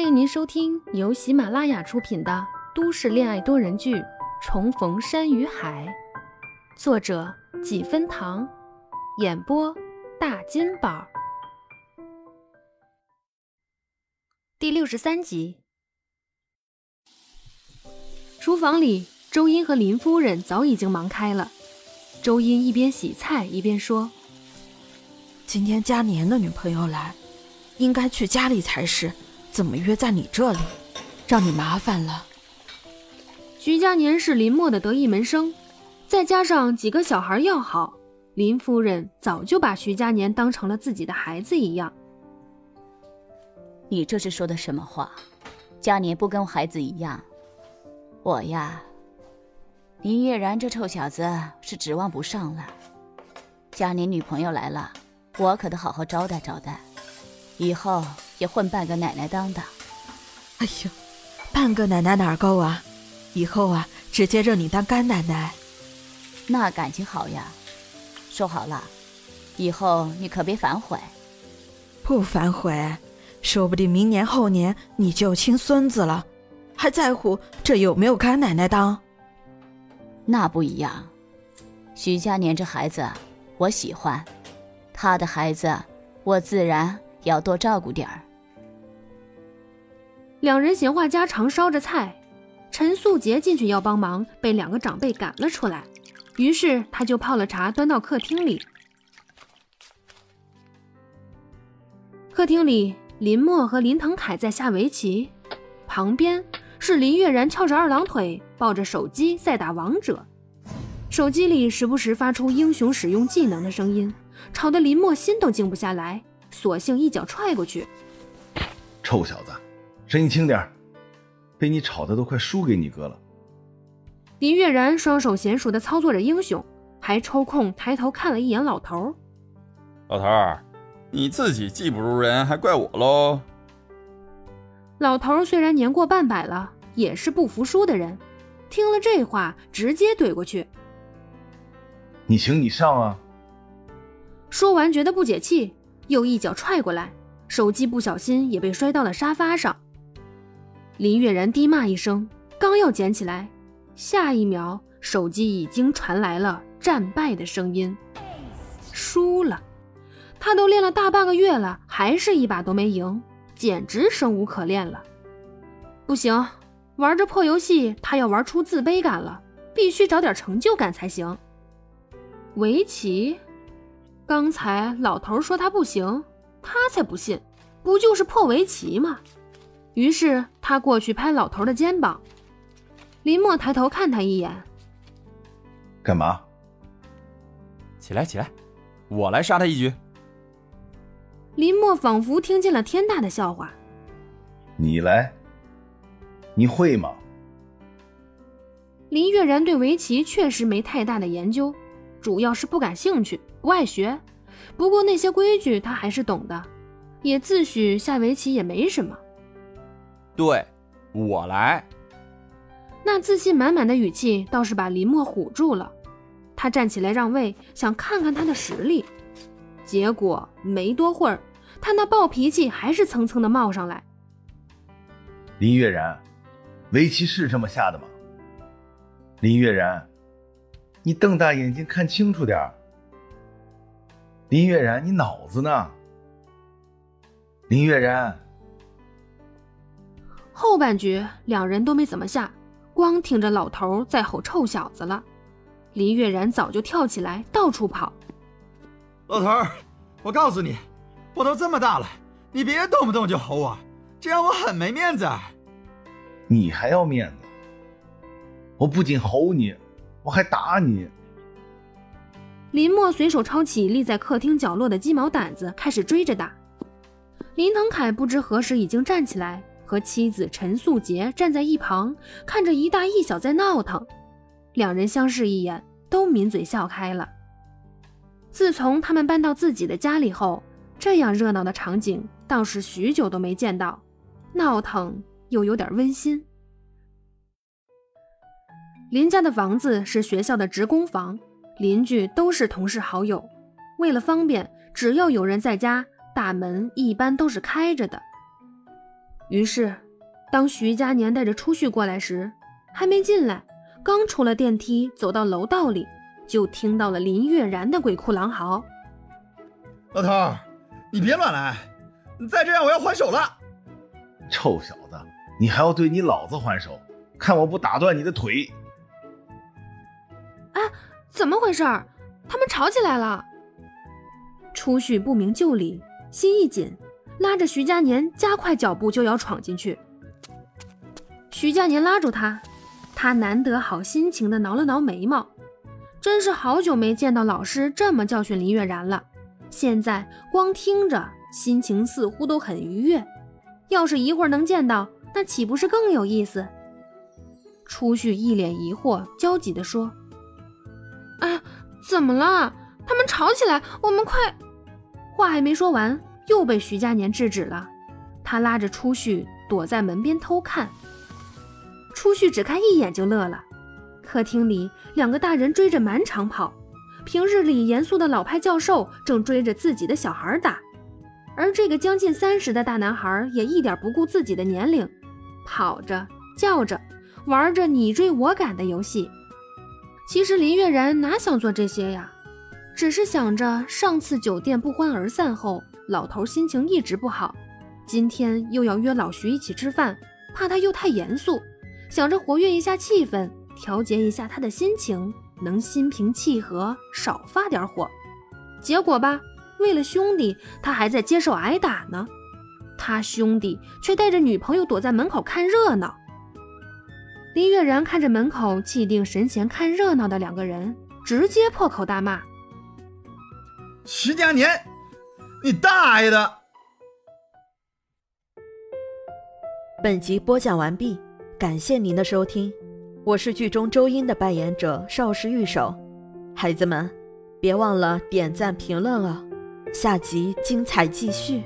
欢迎您收听由喜马拉雅出品的都市恋爱多人剧《重逢山与海》，作者几分糖，演播大金宝。第六十三集，厨房里，周英和林夫人早已经忙开了。周英一边洗菜一边说：“今天嘉年的女朋友来，应该去家里才是。”怎么约在你这里？让你麻烦了。徐佳年是林默的得意门生，再加上几个小孩要好，林夫人早就把徐佳年当成了自己的孩子一样。你这是说的什么话？佳年不跟孩子一样？我呀，林月然这臭小子是指望不上了。佳年女朋友来了，我可得好好招待招待，以后。也混半个奶奶当的，哎呦，半个奶奶哪够啊？以后啊，直接认你当干奶奶，那感情好呀。说好了，以后你可别反悔。不反悔，说不定明年后年你就亲孙子了，还在乎这有没有干奶奶当？那不一样，徐佳年这孩子我喜欢，他的孩子我自然要多照顾点儿。两人闲话家常，烧着菜。陈素杰进去要帮忙，被两个长辈赶了出来。于是他就泡了茶，端到客厅里。客厅里，林默和林腾凯在下围棋，旁边是林月然翘着二郎腿，抱着手机在打王者。手机里时不时发出英雄使用技能的声音，吵得林默心都静不下来，索性一脚踹过去。臭小子！声音轻点被你吵得都快输给你哥了。林月然双手娴熟地操作着英雄，还抽空抬头看了一眼老头。老头儿，你自己技不如人，还怪我喽？老头虽然年过半百了，也是不服输的人，听了这话，直接怼过去：“你行你上啊！”说完觉得不解气，又一脚踹过来，手机不小心也被摔到了沙发上。林月然低骂一声，刚要捡起来，下一秒手机已经传来了战败的声音，输了。他都练了大半个月了，还是一把都没赢，简直生无可恋了。不行，玩这破游戏，他要玩出自卑感了，必须找点成就感才行。围棋，刚才老头说他不行，他才不信，不就是破围棋吗？于是他过去拍老头的肩膀，林默抬头看他一眼，干嘛？起来起来，我来杀他一局。林默仿佛听见了天大的笑话，你来？你会吗？林月然对围棋确实没太大的研究，主要是不感兴趣，不爱学。不过那些规矩他还是懂的，也自诩下围棋也没什么。对，我来。那自信满满的语气倒是把林默唬住了。他站起来让位，想看看他的实力。结果没多会儿，他那暴脾气还是蹭蹭的冒上来。林月然，围棋是这么下的吗？林月然，你瞪大眼睛看清楚点儿。林月然，你脑子呢？林月然。后半局两人都没怎么下，光听着老头在吼“臭小子”了。林月然早就跳起来到处跑。老头儿，我告诉你，我都这么大了，你别动不动就吼我，这样我很没面子。你还要面子？我不仅吼你，我还打你。林默随手抄起立在客厅角落的鸡毛掸子，开始追着打。林腾凯不知何时已经站起来。和妻子陈素洁站在一旁，看着一大一小在闹腾，两人相视一眼，都抿嘴笑开了。自从他们搬到自己的家里后，这样热闹的场景倒是许久都没见到，闹腾又有点温馨。林家的房子是学校的职工房，邻居都是同事好友，为了方便，只要有人在家，大门一般都是开着的。于是，当徐佳年带着初旭过来时，还没进来，刚出了电梯，走到楼道里，就听到了林月然的鬼哭狼嚎：“老头儿，你别乱来，你再这样我要还手了！臭小子，你还要对你老子还手？看我不打断你的腿！”啊，怎么回事？他们吵起来了。初旭不明就里，心一紧，拉着徐佳年加快脚步就要闯进去。徐佳年拉住他，他难得好心情的挠了挠眉毛，真是好久没见到老师这么教训林月然了。现在光听着，心情似乎都很愉悦。要是一会儿能见到，那岂不是更有意思？初旭一脸疑惑，焦急地说：“哎，怎么了？他们吵起来，我们快……”话还没说完，又被徐佳年制止了。他拉着初旭躲在门边偷看。初旭只看一眼就乐了。客厅里，两个大人追着满场跑。平日里严肃的老派教授正追着自己的小孩打，而这个将近三十的大男孩也一点不顾自己的年龄，跑着叫着，玩着你追我赶的游戏。其实林月然哪想做这些呀？只是想着上次酒店不欢而散后，老头心情一直不好，今天又要约老徐一起吃饭，怕他又太严肃，想着活跃一下气氛，调节一下他的心情，能心平气和，少发点火。结果吧，为了兄弟，他还在接受挨打呢，他兄弟却带着女朋友躲在门口看热闹。林月然看着门口气定神闲看热闹的两个人，直接破口大骂。徐佳年，你大爷的！本集播讲完毕，感谢您的收听，我是剧中周英的扮演者邵氏玉手，孩子们，别忘了点赞评论哦，下集精彩继续。